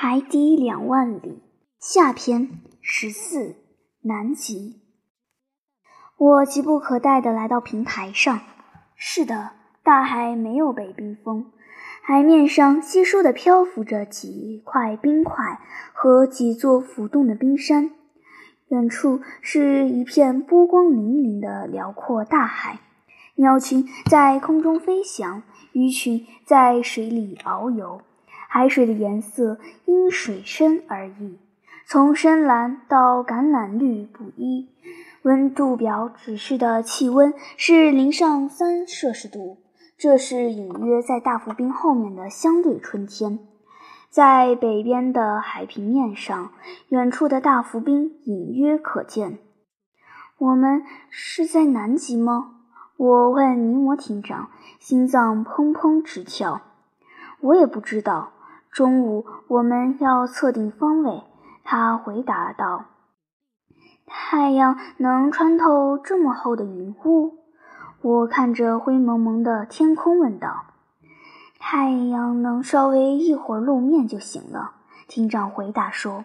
海底两万里下篇十四南极。我急不可待地来到平台上。是的，大海没有被冰封，海面上稀疏地漂浮着几块冰块和几座浮动的冰山。远处是一片波光粼粼的辽阔大海，鸟群在空中飞翔，鱼群在水里遨游。海水的颜色因水深而异，从深蓝到橄榄绿不一。温度表指示的气温是零上三摄氏度，这是隐约在大浮冰后面的相对春天。在北边的海平面上，远处的大浮冰隐约可见。我们是在南极吗？我问尼摩艇长，心脏砰砰直跳。我也不知道。中午我们要测定方位，他回答道：“太阳能穿透这么厚的云雾？”我看着灰蒙蒙的天空问道：“太阳能稍微一会儿露面就行了。”厅长回答说：“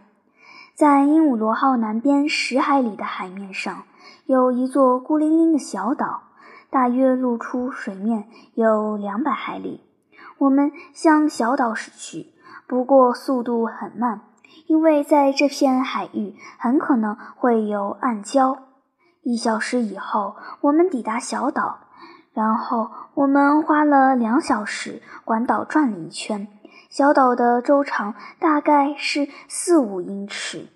在鹦鹉螺号南边十海里的海面上，有一座孤零零的小岛，大约露出水面有两百海里。我们向小岛驶去。”不过速度很慢，因为在这片海域很可能会有暗礁。一小时以后，我们抵达小岛，然后我们花了两小时环岛转了一圈。小岛的周长大概是四五英尺，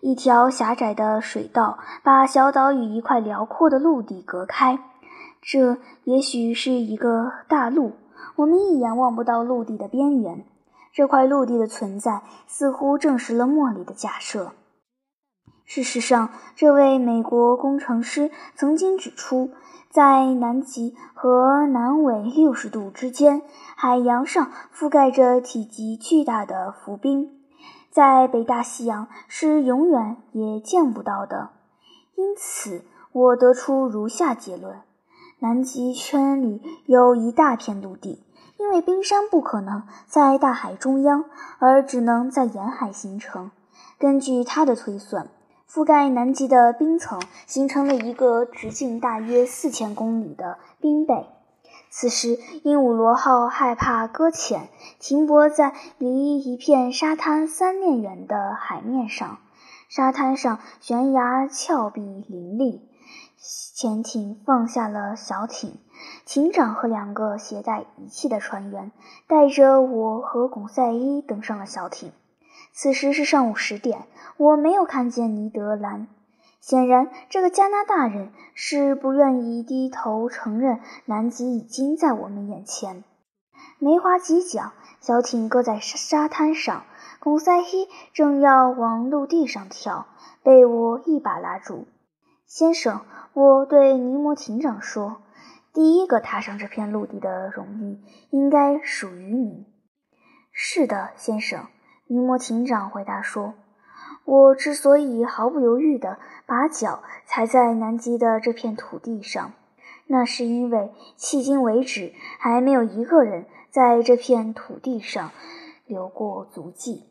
一条狭窄的水道把小岛与一块辽阔的陆地隔开。这也许是一个大陆，我们一眼望不到陆地的边缘。这块陆地的存在似乎证实了莫里的假设。事实上，这位美国工程师曾经指出，在南极和南纬六十度之间，海洋上覆盖着体积巨大的浮冰，在北大西洋是永远也见不到的。因此，我得出如下结论：南极圈里有一大片陆地。因为冰山不可能在大海中央，而只能在沿海形成。根据他的推算，覆盖南极的冰层形成了一个直径大约四千公里的冰背。此时，鹦鹉螺号害怕搁浅，停泊在离一片沙滩三面远的海面上。沙滩上悬崖峭壁林立。潜艇放下了小艇，艇长和两个携带仪器的船员带着我和巩赛伊登上了小艇。此时是上午十点，我没有看见尼德兰。显然，这个加拿大人是不愿意低头承认南极已经在我们眼前。没划几桨，小艇搁在沙滩上，巩赛伊正要往陆地上跳，被我一把拉住。先生，我对尼摩艇长说：“第一个踏上这片陆地的荣誉应该属于您。”“是的，先生。”尼摩艇长回答说：“我之所以毫不犹豫地把脚踩在南极的这片土地上，那是因为迄今为止还没有一个人在这片土地上留过足迹。”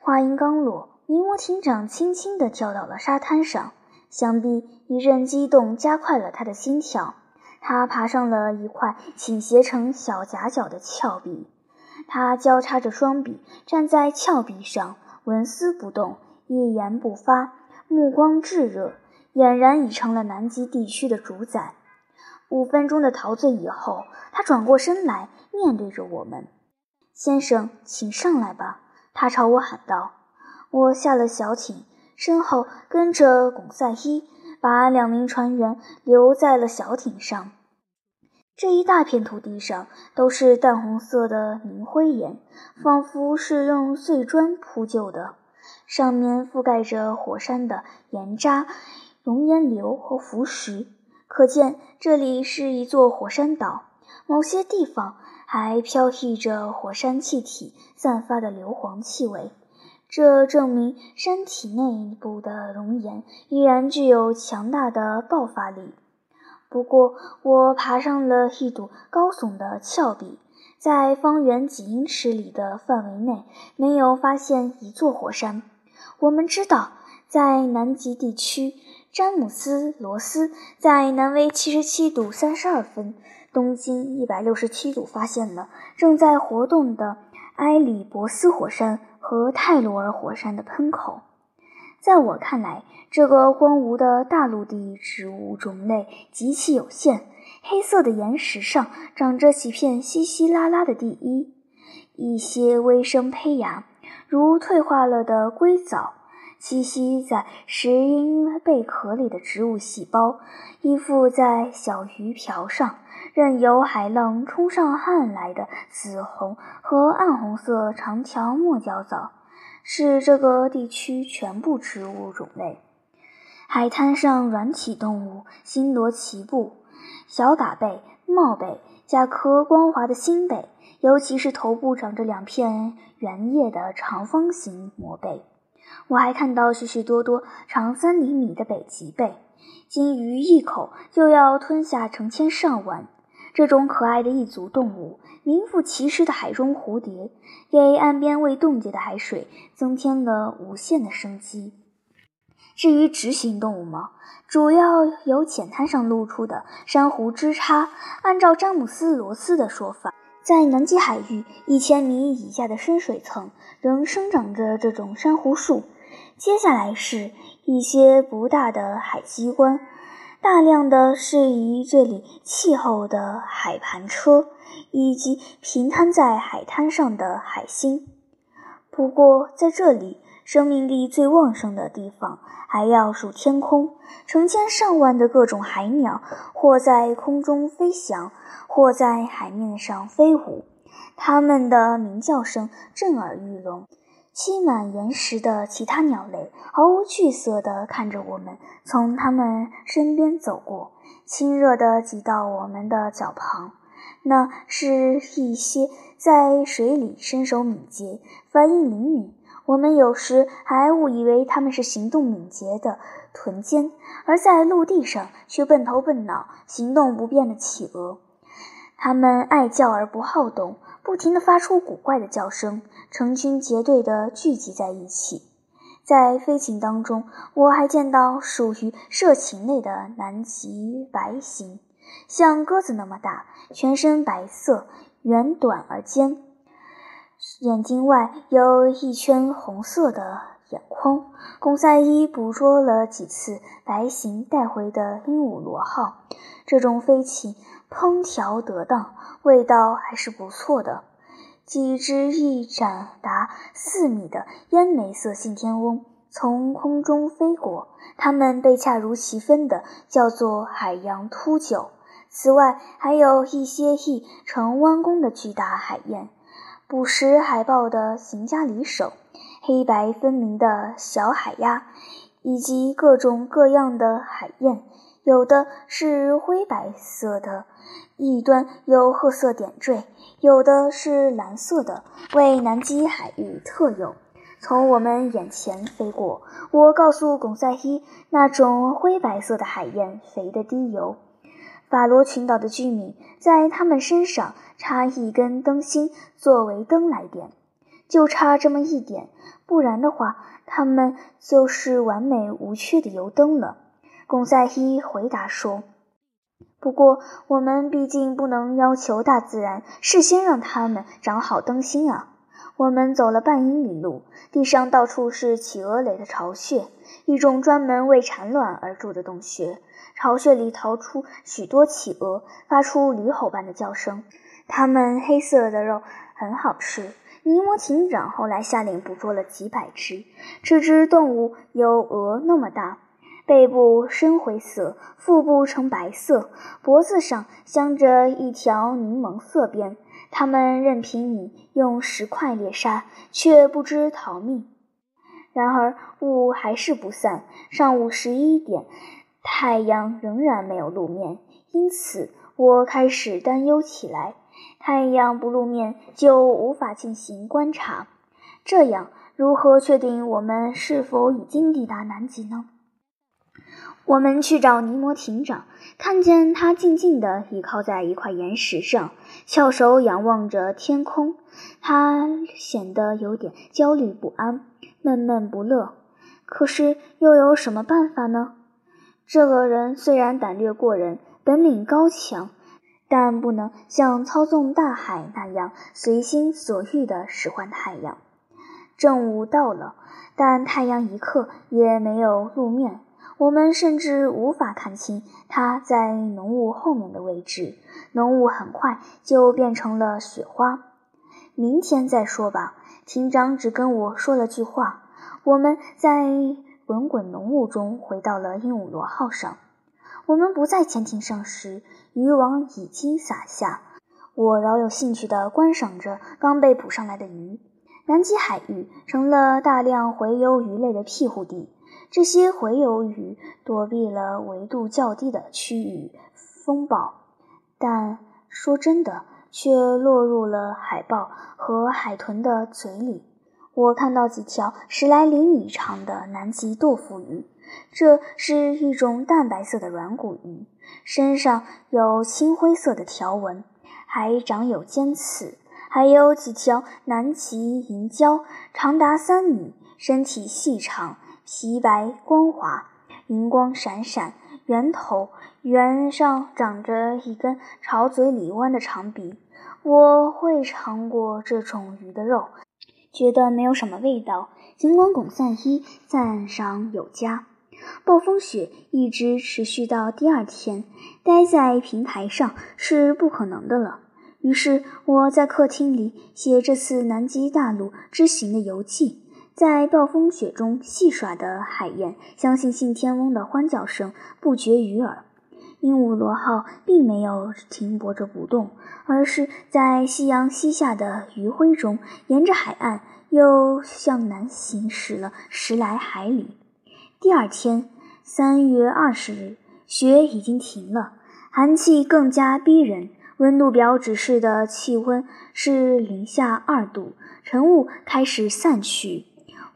话音刚落，尼摩艇长轻轻地跳到了沙滩上。想必一阵激动加快了他的心跳。他爬上了一块倾斜成小夹角的峭壁，他交叉着双臂站在峭壁上，纹丝不动，一言不发，目光炙热，俨然已成了南极地区的主宰。五分钟的陶醉以后，他转过身来，面对着我们：“先生，请上来吧。”他朝我喊道。我下了小艇。身后跟着巩赛伊，把两名船员留在了小艇上。这一大片土地上都是淡红色的凝灰岩，仿佛是用碎砖铺就的，上面覆盖着火山的岩渣、熔岩流和浮石，可见这里是一座火山岛。某些地方还飘逸着火山气体散发的硫磺气味。这证明山体内部的熔岩依然具有强大的爆发力。不过，我爬上了一堵高耸的峭壁，在方圆几英尺里的范围内没有发现一座火山。我们知道，在南极地区，詹姆斯·罗斯在南纬七十七度三十二分、东经一百六十七度发现了正在活动的埃里伯斯火山和泰罗尔火山的喷口。在我看来，这个荒芜的大陆地植物种类极其有限。黑色的岩石上长着几片稀稀拉拉的地衣，一些微生胚芽，如退化了的硅藻，栖息在石英贝壳里的植物细胞，依附在小鱼漂上，任由海浪冲上岸来的紫红和暗红色长条墨角藻，是这个地区全部植物种类。海滩上软体动物星罗棋布。小嘎贝、帽贝、甲壳光滑的星贝，尤其是头部长着两片圆叶的长方形膜贝。我还看到许许多多长三厘米的北极贝，鲸鱼一口就要吞下成千上万。这种可爱的异族动物，名副其实的海中蝴蝶，给岸边未冻结的海水增添了无限的生机。至于直行动物吗？主要由浅滩上露出的珊瑚枝杈。按照詹姆斯·罗斯的说法，在南极海域一千米以下的深水层仍生长着这种珊瑚树。接下来是一些不大的海鸡冠，大量的适宜这里气候的海盘车，以及平摊在海滩上的海星。不过在这里。生命力最旺盛的地方，还要数天空。成千上万的各种海鸟，或在空中飞翔，或在海面上飞舞。它们的鸣叫声震耳欲聋。栖满岩石的其他鸟类毫无惧色地看着我们从它们身边走过，亲热地挤到我们的脚旁。那是一些在水里身手敏捷、反应灵敏。我们有时还误以为它们是行动敏捷的豚尖，而在陆地上却笨头笨脑、行动不便的企鹅。它们爱叫而不好动，不停地发出古怪的叫声，成群结队地聚集在一起。在飞禽当中，我还见到属于射禽类的南极白鹇，像鸽子那么大，全身白色，圆短而尖。眼睛外有一圈红色的眼眶。贡赛伊捕捉了几次白鹇带回的鹦鹉螺号，这种飞禽烹调得当，味道还是不错的。几只翼展达四米的烟眉色信天翁从空中飞过，它们被恰如其分的叫做海洋秃鹫。此外，还有一些翼呈弯弓的巨大海燕。捕食海豹的行家里手，黑白分明的小海鸭，以及各种各样的海燕，有的是灰白色的，一端有褐色点缀；有的是蓝色的，为南极海域特有。从我们眼前飞过，我告诉巩赛伊，那种灰白色的海燕肥得滴油。法罗群岛的居民在他们身上插一根灯芯作为灯来点，就差这么一点，不然的话，他们就是完美无缺的油灯了。贡赛伊回答说：“不过，我们毕竟不能要求大自然事先让他们长好灯芯啊。”我们走了半英里路，地上到处是企鹅垒的巢穴，一种专门为产卵而筑的洞穴。巢穴里逃出许多企鹅，发出驴吼般的叫声。它们黑色的肉很好吃。尼摩艇长后来下令捕捉了几百只。这只动物有鹅那么大，背部深灰色，腹部呈白色，脖子上镶着一条柠檬色边。它们任凭你用石块猎杀，却不知逃命。然而雾还是不散。上午十一点。太阳仍然没有露面，因此我开始担忧起来。太阳不露面，就无法进行观察。这样，如何确定我们是否已经抵达南极呢？我们去找尼摩艇长，看见他静静地倚靠在一块岩石上，翘首仰望着天空。他显得有点焦虑不安，闷闷不乐。可是又有什么办法呢？这个人虽然胆略过人，本领高强，但不能像操纵大海那样随心所欲地使唤太阳。正午到了，但太阳一刻也没有露面。我们甚至无法看清它在浓雾后面的位置。浓雾很快就变成了雪花。明天再说吧。厅长只跟我说了句话。我们在滚滚浓雾中回到了鹦鹉螺号上。我们不在潜艇上时，渔网已经撒下。我饶有兴趣地观赏着刚被捕上来的鱼。南极海域成了大量洄游鱼类的庇护地。这些洄游鱼躲避了纬度较低的区域风暴，但说真的，却落入了海豹和海豚的嘴里。我看到几条十来厘米长的南极豆腐鱼，这是一种淡白色的软骨鱼，身上有青灰色的条纹，还长有尖刺。还有几条南极银鲛，长达三米，身体细长。皮白光滑，银光闪闪，圆头，圆上长着一根朝嘴里弯的长鼻。我会尝过这种鱼的肉，觉得没有什么味道。尽管巩赛伊赞赏有加。暴风雪一直持续到第二天，待在平台上是不可能的了。于是我在客厅里写这次南极大陆之行的游记。在暴风雪中戏耍的海燕，相信信天翁的欢叫声不绝于耳。鹦鹉螺号并没有停泊着不动，而是在夕阳西下的余晖中，沿着海岸又向南行驶了十来海里。第二天，三月二十日，雪已经停了，寒气更加逼人。温度表指示的气温是零下二度，晨雾开始散去。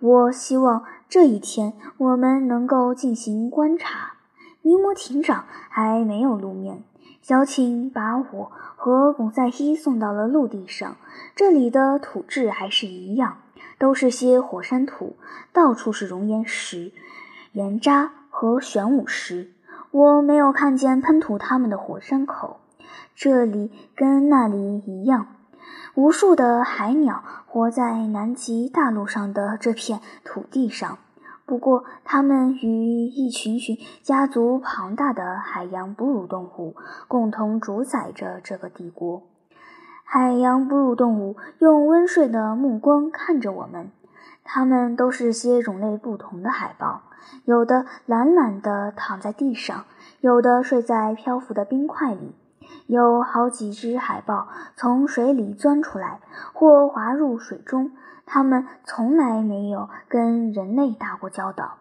我希望这一天我们能够进行观察。尼摩艇长还没有露面。小艇把我和巩赛伊送到了陆地上。这里的土质还是一样，都是些火山土，到处是熔岩石、岩渣和玄武石。我没有看见喷吐它们的火山口。这里跟那里一样。无数的海鸟活在南极大陆上的这片土地上，不过它们与一群群家族庞大的海洋哺乳动物共同主宰着这个帝国。海洋哺乳动物用温顺的目光看着我们，它们都是些种类不同的海豹，有的懒懒地躺在地上，有的睡在漂浮的冰块里。有好几只海豹从水里钻出来，或滑入水中。它们从来没有跟人类打过交道。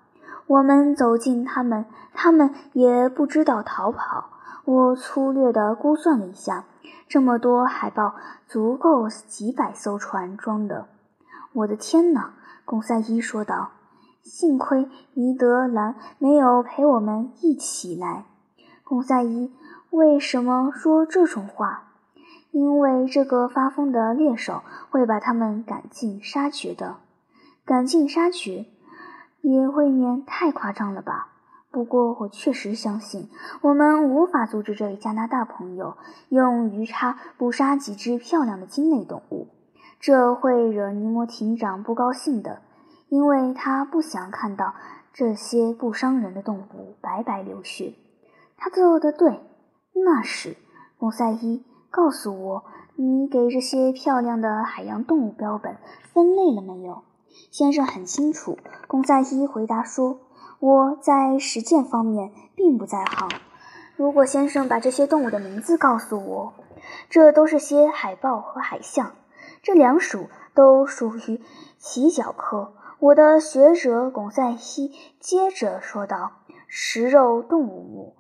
我们走近它们，它们也不知道逃跑。我粗略地估算了一下，这么多海豹足够几百艘船装的。我的天哪！贡赛伊说道。幸亏尼德兰没有陪我们一起来。贡赛伊。为什么说这种话？因为这个发疯的猎手会把他们赶尽杀绝的。赶尽杀绝，也未免太夸张了吧？不过我确实相信，我们无法阻止这位加拿大朋友用鱼叉捕杀几只漂亮的鲸类动物。这会惹尼摩艇长不高兴的，因为他不想看到这些不伤人的动物白白流血。他做的对。那是，贡赛伊，告诉我，你给这些漂亮的海洋动物标本分类了没有？先生很清楚，贡赛伊回答说：“我在实践方面并不在行。如果先生把这些动物的名字告诉我，这都是些海豹和海象，这两属都属于鳍脚科。”我的学者贡赛伊接着说道：“食肉动物目。”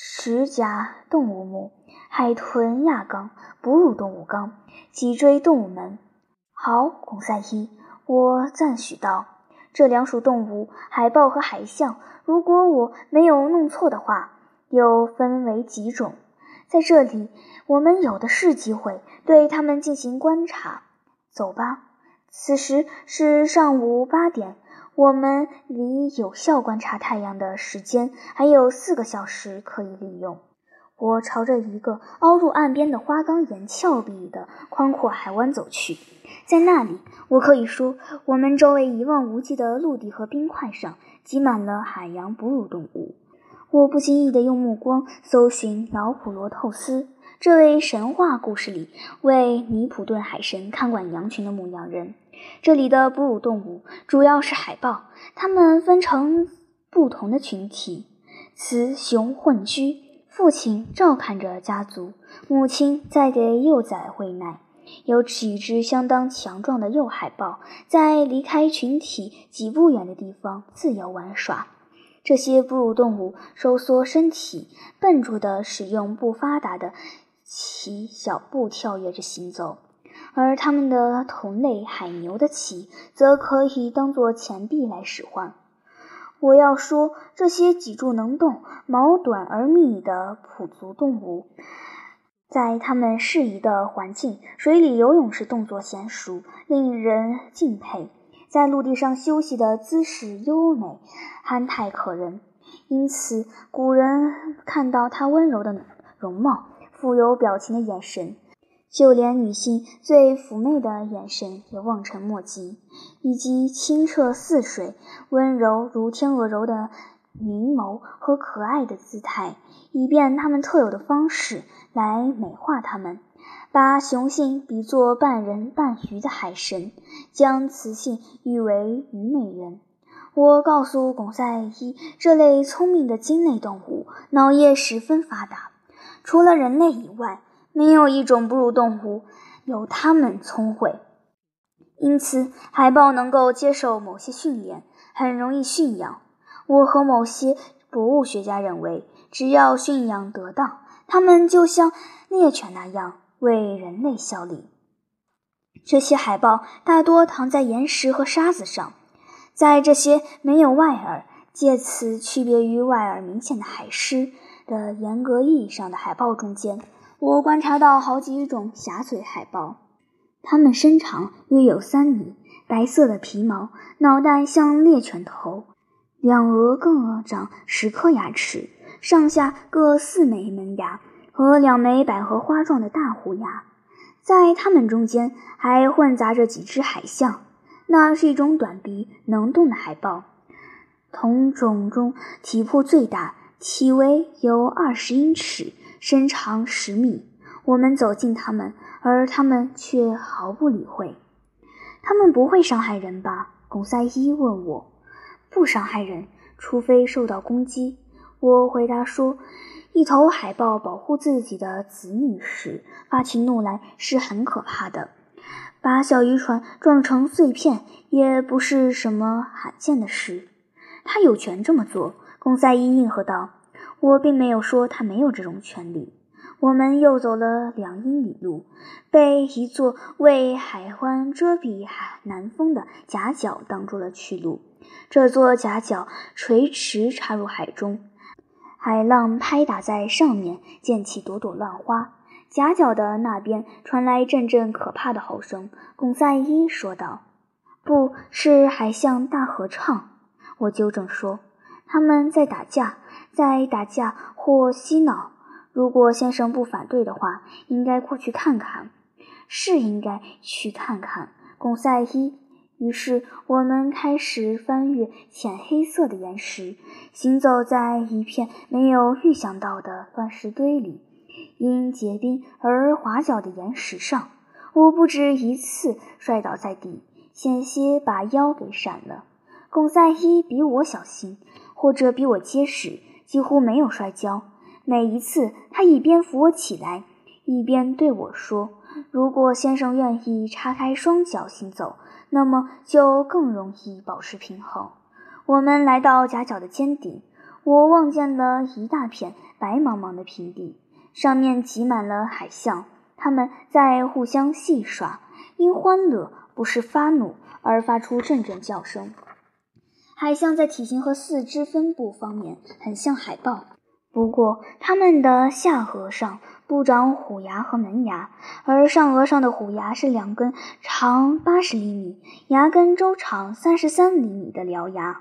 齿甲动物目、海豚亚纲、哺乳动物纲、脊椎动物门。好，孔赛伊，我赞许道：“这两属动物，海豹和海象，如果我没有弄错的话，又分为几种。在这里，我们有的是机会对它们进行观察。走吧，此时是上午八点，我们离有效观察太阳的时间还有四个小时可以利用。我朝着一个凹入岸边的花岗岩峭壁的宽阔海湾走去，在那里，我可以说，我们周围一望无际的陆地和冰块上挤满了海洋哺乳动物。我不经意地用目光搜寻老普罗透斯这位神话故事里为尼普顿海神看管羊群的牧羊人。这里的哺乳动物主要是海豹，它们分成不同的群体，雌雄混居。父亲照看着家族，母亲在给幼崽喂奶。有几只相当强壮的幼海豹在离开群体几步远的地方自由玩耍。这些哺乳动物收缩身体，笨拙地使用不发达的鳍小步跳跃着行走，而它们的同类海牛的鳍则可以当做钱币来使唤。我要说，这些脊柱能动、毛短而密的普足动物，在它们适宜的环境——水里游泳时动作娴熟，令人敬佩；在陆地上休息的姿势优美，憨态可人。因此，古人看到它温柔的容貌、富有表情的眼神。就连女性最妩媚的眼神也望尘莫及，以及清澈似水、温柔如天鹅柔的明眸和可爱的姿态，以便他们特有的方式来美化他们，把雄性比作半人半鱼的海神，将雌性誉为虞美人。我告诉巩赛伊，这类聪明的鲸类动物脑叶十分发达，除了人类以外。没有一种哺乳动物有它们聪慧，因此海豹能够接受某些训练，很容易驯养。我和某些博物学家认为，只要驯养得当，它们就像猎犬那样为人类效力。这些海豹大多躺在岩石和沙子上，在这些没有外耳，借此区别于外耳明显的海狮的严格意义上的海豹中间。我观察到好几种狭嘴海豹，它们身长约有三米，白色的皮毛，脑袋像猎犬头，两额各长十颗牙齿，上下各四枚门牙和两枚百合花状的大虎牙。在它们中间还混杂着几只海象，那是一种短鼻能动的海豹，同种中体魄最大，体围有二十英尺。身长十米，我们走近他们，而他们却毫不理会。他们不会伤害人吧？巩赛伊问我。不伤害人，除非受到攻击。我回答说，一头海豹保护自己的子女时发起怒来是很可怕的。把小渔船撞成碎片也不是什么罕见的事。他有权这么做。巩赛伊应和道。我并没有说他没有这种权利。我们又走了两英里路，被一座为海湾遮蔽海南风的夹角挡住了去路。这座夹角垂直插入海中，海浪拍打在上面，溅起朵朵浪花。夹角的那边传来阵阵可怕的吼声。贡赛伊说道：“不是海象大合唱。”我纠正说：“他们在打架。”在打架或嬉闹。如果先生不反对的话，应该过去看看。是应该去看看。贡赛伊。于是我们开始翻越浅黑色的岩石，行走在一片没有预想到的乱石堆里，因结冰而滑脚的岩石上。我不止一次摔倒在地，险些把腰给闪了。贡赛伊比我小心，或者比我结实。几乎没有摔跤。每一次，他一边扶我起来，一边对我说：“如果先生愿意叉开双脚行走，那么就更容易保持平衡。”我们来到夹角的尖顶，我望见了一大片白茫茫的平地，上面挤满了海象，它们在互相戏耍，因欢乐不是发怒而发出阵阵叫声。海象在体型和四肢分布方面很像海豹，不过它们的下颌上不长虎牙和门牙，而上颚上的虎牙是两根长八十厘米、牙根周长三十三厘米的獠牙。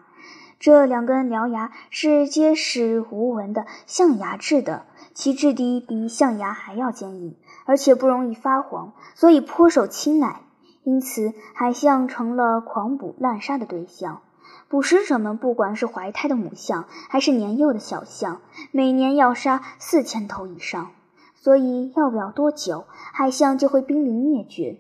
这两根獠牙是结实无纹的象牙制的，其质地比象牙还要坚硬，而且不容易发黄，所以颇受青睐。因此，海象成了狂捕滥杀的对象。捕食者们，不管是怀胎的母象还是年幼的小象，每年要杀四千头以上。所以，要不了多久，海象就会濒临灭绝。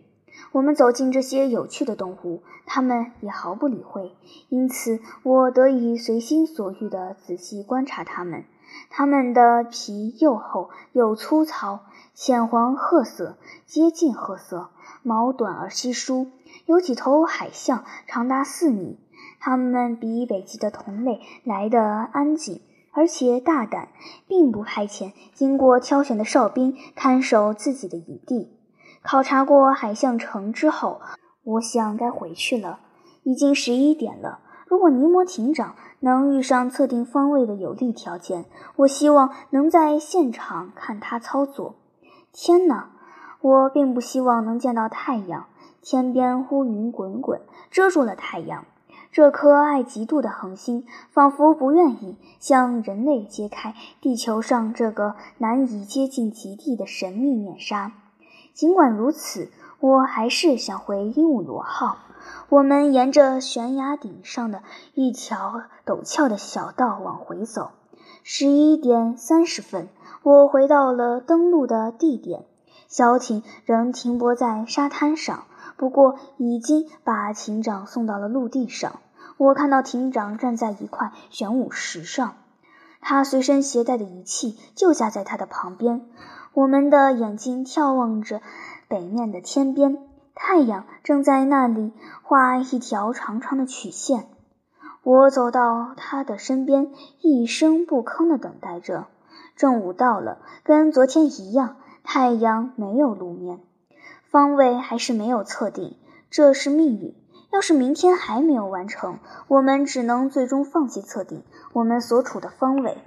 我们走进这些有趣的动物，它们也毫不理会。因此，我得以随心所欲地仔细观察它们。它们的皮又厚又粗糙，浅黄褐色，接近褐色，毛短而稀疏。有几头海象长达四米。它们比北极的同类来得安静，而且大胆，并不派遣经过挑选的哨兵看守自己的营地。考察过海象城之后，我想该回去了。已经十一点了。如果尼摩艇长能遇上测定方位的有利条件，我希望能在现场看他操作。天哪！我并不希望能见到太阳。天边乌云滚滚，遮住了太阳。这颗爱极妒的恒星仿佛不愿意向人类揭开地球上这个难以接近极地的神秘面纱。尽管如此，我还是想回鹦鹉螺号。我们沿着悬崖顶上的一条陡峭的小道往回走。十一点三十分，我回到了登陆的地点。小艇仍停泊在沙滩上。不过，已经把艇长送到了陆地上。我看到艇长站在一块玄武石上，他随身携带的仪器就架在他的旁边。我们的眼睛眺望着北面的天边，太阳正在那里画一条长长的曲线。我走到他的身边，一声不吭地等待着。正午到了，跟昨天一样，太阳没有露面。方位还是没有测定，这是命运。要是明天还没有完成，我们只能最终放弃测定我们所处的方位，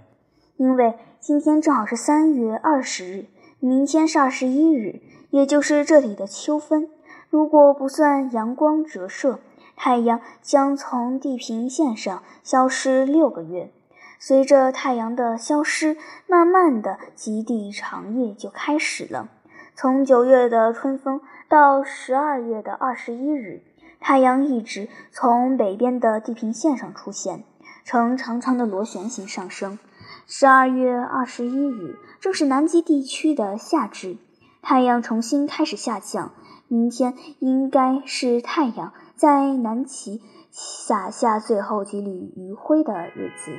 因为今天正好是三月二十日，明天是二十一日，也就是这里的秋分。如果不算阳光折射，太阳将从地平线上消失六个月。随着太阳的消失，慢慢的极地长夜就开始了。从九月的春风到十二月的二十一日，太阳一直从北边的地平线上出现，呈长长的螺旋形上升。十二月二十一日正是南极地区的夏至，太阳重新开始下降。明天应该是太阳在南极洒下最后几缕余晖的日子。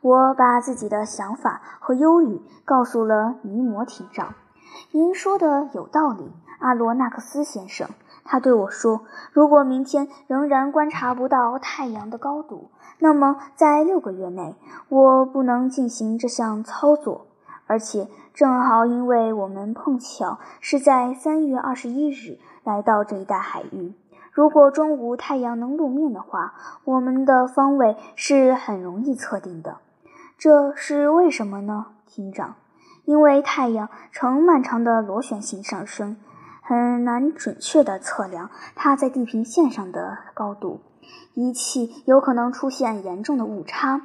我把自己的想法和忧虑告诉了尼摩艇长。您说的有道理，阿罗纳克斯先生。他对我说：“如果明天仍然观察不到太阳的高度，那么在六个月内我不能进行这项操作。而且正好因为我们碰巧是在三月二十一日来到这一带海域，如果中午太阳能露面的话，我们的方位是很容易测定的。这是为什么呢，厅长？”因为太阳呈漫长的螺旋形上升，很难准确地测量它在地平线上的高度，仪器有可能出现严重的误差。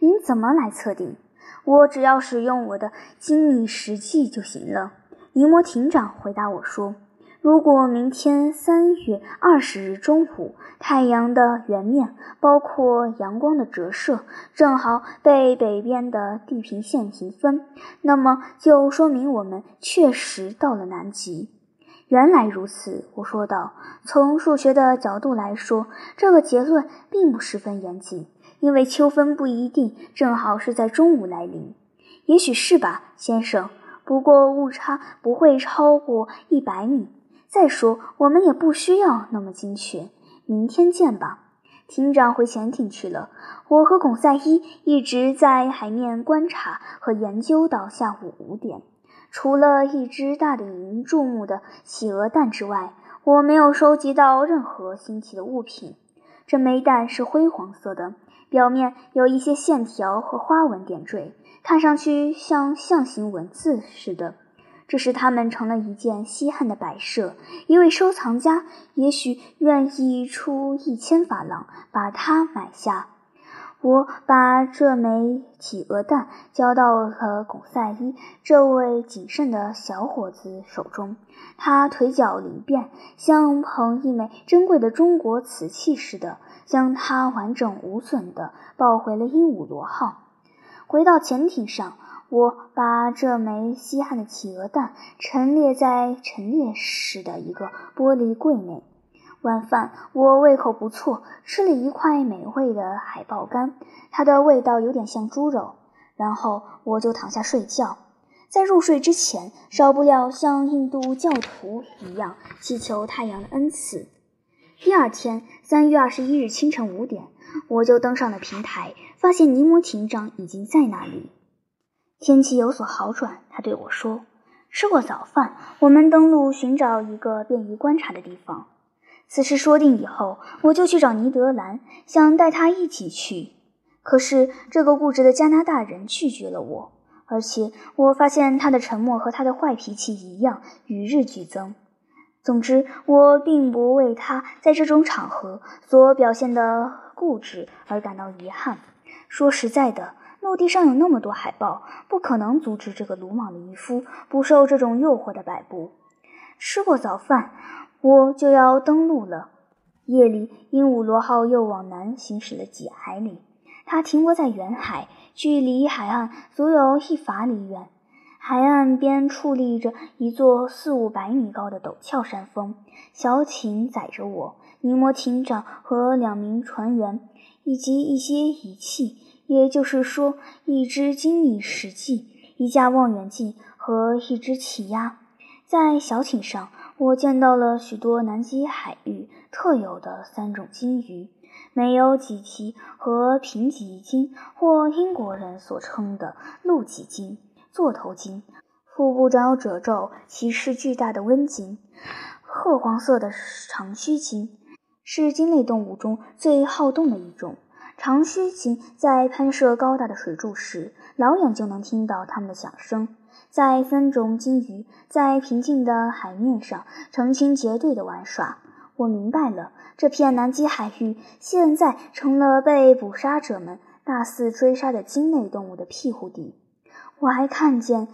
您怎么来测定？我只要使用我的精密实际就行了。尼摩艇长回答我说。如果明天三月二十日中午，太阳的圆面，包括阳光的折射，正好被北边的地平线平分，那么就说明我们确实到了南极。原来如此，我说道。从数学的角度来说，这个结论并不十分严谨，因为秋分不一定正好是在中午来临。也许是吧，先生。不过误差不会超过一百米。再说，我们也不需要那么精确。明天见吧。艇长回潜艇去了。我和巩赛伊一直在海面观察和研究到下午五点。除了一只大的引人注目的企鹅蛋之外，我没有收集到任何新奇的物品。这枚蛋是灰黄色的，表面有一些线条和花纹点缀，看上去像象形文字似的。这使它们成了一件稀罕的摆设。一位收藏家也许愿意出一千法郎把它买下。我把这枚企鹅蛋交到了巩赛伊这位谨慎的小伙子手中，他腿脚灵便，像捧一枚珍贵的中国瓷器似的，将它完整无损地抱回了鹦鹉螺号。回到潜艇上，我把这枚稀罕的企鹅蛋陈列在陈列室的一个玻璃柜内。晚饭，我胃口不错，吃了一块美味的海豹干，它的味道有点像猪肉。然后我就躺下睡觉，在入睡之前，少不了像印度教徒一样祈求太阳的恩赐。第二天，三月二十一日清晨五点，我就登上了平台，发现尼摩艇长已经在那里。天气有所好转，他对我说：“吃过早饭，我们登陆寻找一个便于观察的地方。”此事说定以后，我就去找尼德兰，想带他一起去。可是这个固执的加拿大人拒绝了我，而且我发现他的沉默和他的坏脾气一样，与日俱增。总之，我并不为他在这种场合所表现的固执而感到遗憾。说实在的，陆地上有那么多海豹，不可能阻止这个鲁莽的渔夫不受这种诱惑的摆布。吃过早饭。我就要登陆了。夜里，鹦鹉螺号又往南行驶了几海里，它停泊在远海，距离海岸足有一法里远。海岸边矗立着一座四五百米高的陡峭山峰。小艇载着我、尼摩艇长和两名船员，以及一些仪器，也就是说，一只精密实际、一架望远镜和一只气压，在小艇上。我见到了许多南极海域特有的三种鲸鱼：没有脊鳍和平脊鲸，或英国人所称的鹿脊鲸、座头鲸；腹部长有褶皱、鳍是巨大的温鲸；褐黄色的长须鲸是鲸类动物中最好动的一种。长须鲸在喷射高大的水柱时，老远就能听到它们的响声。在三种鲸鱼在平静的海面上成群结队地玩耍，我明白了，这片南极海域现在成了被捕杀者们大肆追杀的鲸类动物的庇护地。我还看见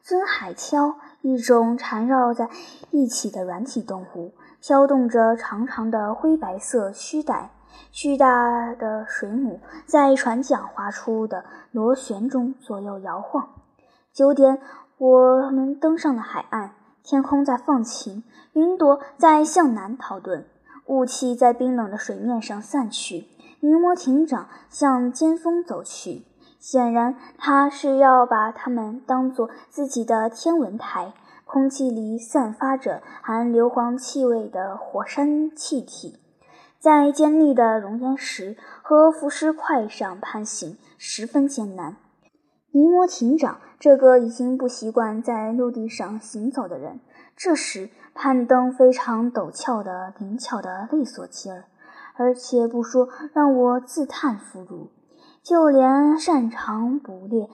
尊海锹，一种缠绕在一起的软体动物，飘动着长长的灰白色须带，巨大的水母在船桨划出的螺旋中左右摇晃。九点。我们登上了海岸，天空在放晴，云朵在向南逃遁，雾气在冰冷的水面上散去。凝摩艇长向尖峰走去，显然他是要把它们当作自己的天文台。空气里散发着含硫磺气味的火山气体，在尖利的熔岩石和浮石块上攀行十分艰难。尼摩艇长。这个已经不习惯在陆地上行走的人，这时攀登非常陡峭的灵巧的利索劲儿，而且不说让我自叹弗如，就连擅长捕猎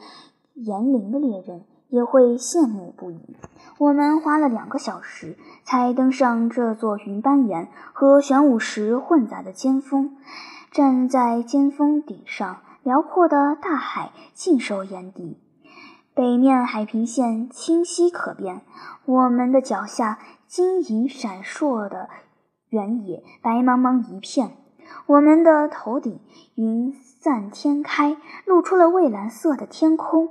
岩羚的猎人也会羡慕不已。我们花了两个小时才登上这座云斑岩和玄武石混杂的尖峰，站在尖峰顶上，辽阔的大海尽收眼底。北面海平线清晰可辨，我们的脚下晶莹闪烁的原野白茫茫一片，我们的头顶云散天开，露出了蔚蓝色的天空。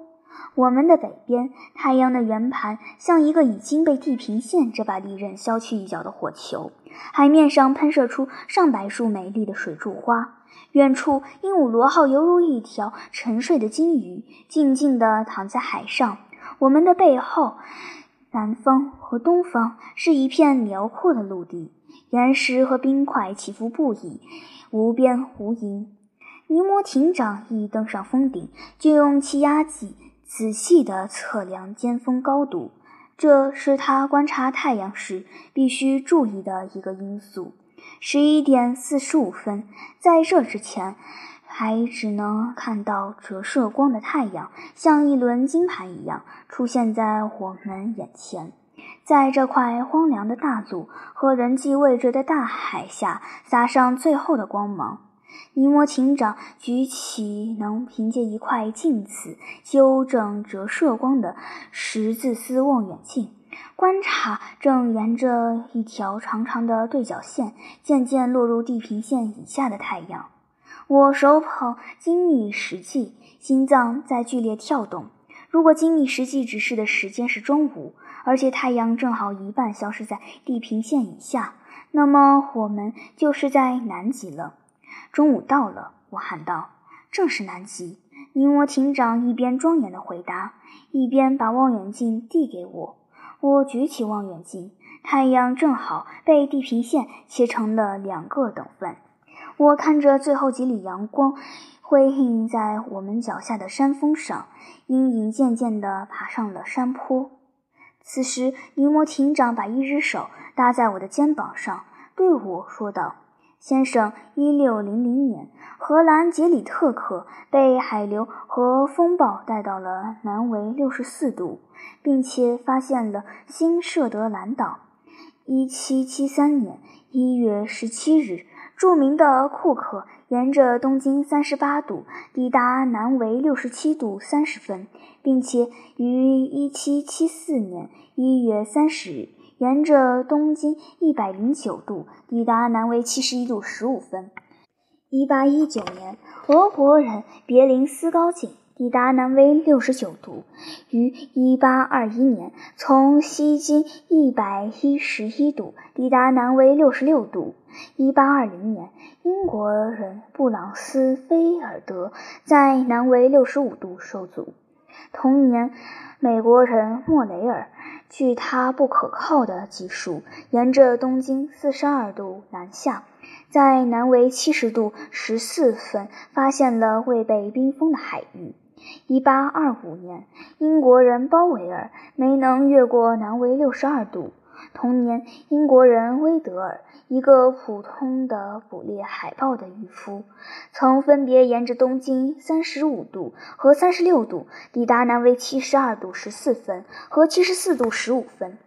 我们的北边，太阳的圆盘像一个已经被地平线这把利刃削去一角的火球，海面上喷射出上百束美丽的水柱花。远处，鹦鹉螺号犹如一条沉睡的鲸鱼，静静地躺在海上。我们的背后，南方和东方是一片辽阔的陆地，岩石和冰块起伏不已，无边无垠。尼摩艇长一登上峰顶，就用气压计仔细地测量尖峰高度，这是他观察太阳时必须注意的一个因素。十一点四十五分，在这之前，还只能看到折射光的太阳，像一轮金盘一样出现在我们眼前，在这块荒凉的大陆和人迹未知的大海下洒上最后的光芒。尼摩艇长举起能凭借一块镜子纠正折射光的十字丝望远镜。观察正沿着一条长长的对角线渐渐落入地平线以下的太阳，我手捧精密时计，心脏在剧烈跳动。如果精密时计指示的时间是中午，而且太阳正好一半消失在地平线以下，那么我们就是在南极了。中午到了，我喊道：“正是南极。”尼摩艇长一边庄严地回答，一边把望远镜递给我。我举起望远镜，太阳正好被地平线切成了两个等份。我看着最后几缕阳光辉映在我们脚下的山峰上，阴影渐渐地爬上了山坡。此时，尼摩艇长把一只手搭在我的肩膀上，对我说道。先生，一六零零年，荷兰杰里特克被海流和风暴带到了南纬六十四度，并且发现了新设德兰岛。一七七三年一月十七日，著名的库克沿着东经三十八度抵达南纬六十七度三十分，并且于一七七四年一月三十日。沿着东经一百零九度抵达南纬七十一度十五分。一八一九年，俄国人别林斯高进抵达南纬六十九度，于一八二一年从西经一百一十一度抵达南纬六十六度。一八二零年，英国人布朗斯菲尔德在南纬六十五度受阻。同年，美国人莫雷尔。据他不可靠的技术，沿着东经四十二度南下，在南纬七十度十四分发现了未被冰封的海域。一八二五年，英国人鲍维尔没能越过南纬六十二度。同年，英国人威德尔，一个普通的捕猎海豹的渔夫，曾分别沿着东经三十五度和三十六度抵达南纬七十二度十四分和七十四度十五分。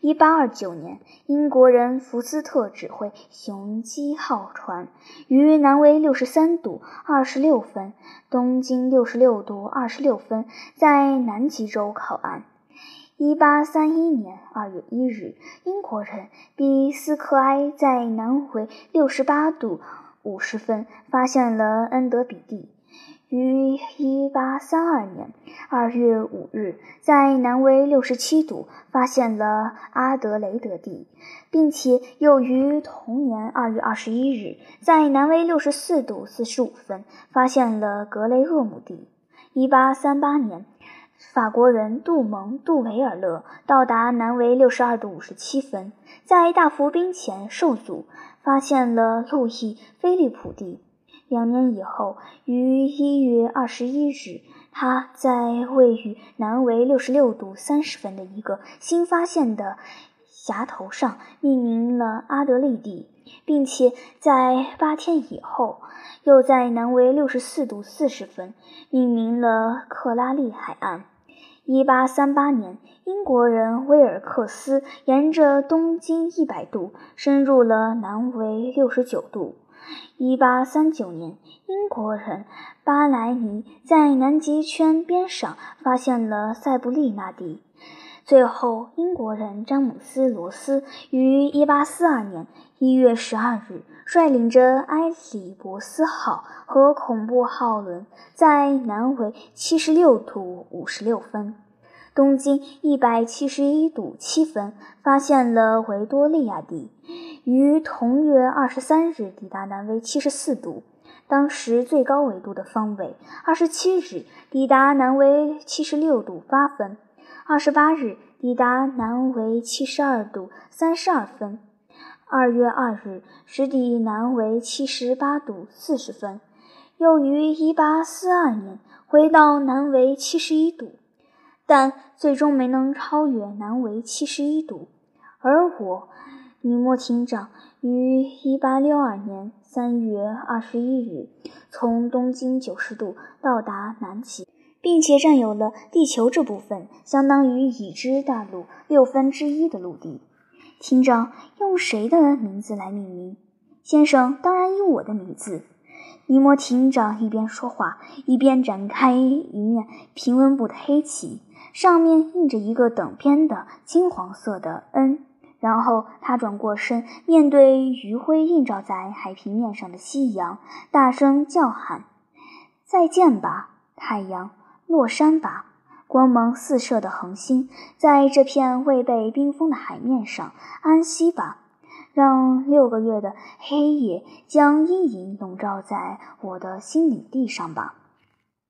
一八二九年，英国人福斯特指挥雄鸡号船于南纬六十三度二十六分、东经六十六度二十六分在南极洲靠岸。一八三一年二月一日，英国人比斯克埃在南纬六十八度五十分发现了恩德比地，于一八三二年二月五日在南纬六十七度发现了阿德雷德地，并且又于同年二月二十一日在南纬六十四度四十五分发现了格雷厄姆地。一八三八年。法国人杜蒙·杜维尔勒到达南纬六十二度五十七分，在大浮冰前受阻，发现了路易·菲利普地。两年以后，于一月二十一日，他在位于南纬六十六度三十分的一个新发现的峡头上命名了阿德利地，并且在八天以后，又在南纬六十四度四十分命名了克拉利海岸。一八三八年，英国人威尔克斯沿着东经一百度深入了南纬六十九度。一八三九年，英国人巴莱尼在南极圈边上发现了塞布利纳地。最后，英国人詹姆斯·罗斯于一八四二年一月十二日率领着埃里伯斯号和恐怖号轮，在南纬七十六度五十六分、东经一百七十一度七分发现了维多利亚地，于同月二十三日抵达南纬七十四度（当时最高纬度的方位），二十七日抵达南纬七十六度八分。二十八日抵达南纬七十二度三十二分，二月二日驶抵南纬七十八度四十分，又于一八四二年回到南纬七十一度，但最终没能超越南纬七十一度。而我，尼莫艇长于一八六二年三月二十一日从东经九十度到达南极，并且占有了地球这部分相当于已知大陆六分之一的陆地。厅长用谁的名字来命名？先生，当然以我的名字。尼摩厅长一边说话，一边展开一面平纹布的黑旗，上面印着一个等边的金黄色的 N。然后他转过身，面对余晖映照在海平面上的夕阳，大声叫喊：“再见吧，太阳！落山吧，光芒四射的恒星！在这片未被冰封的海面上安息吧。”让六个月的黑夜将阴影笼罩在我的心领地上吧。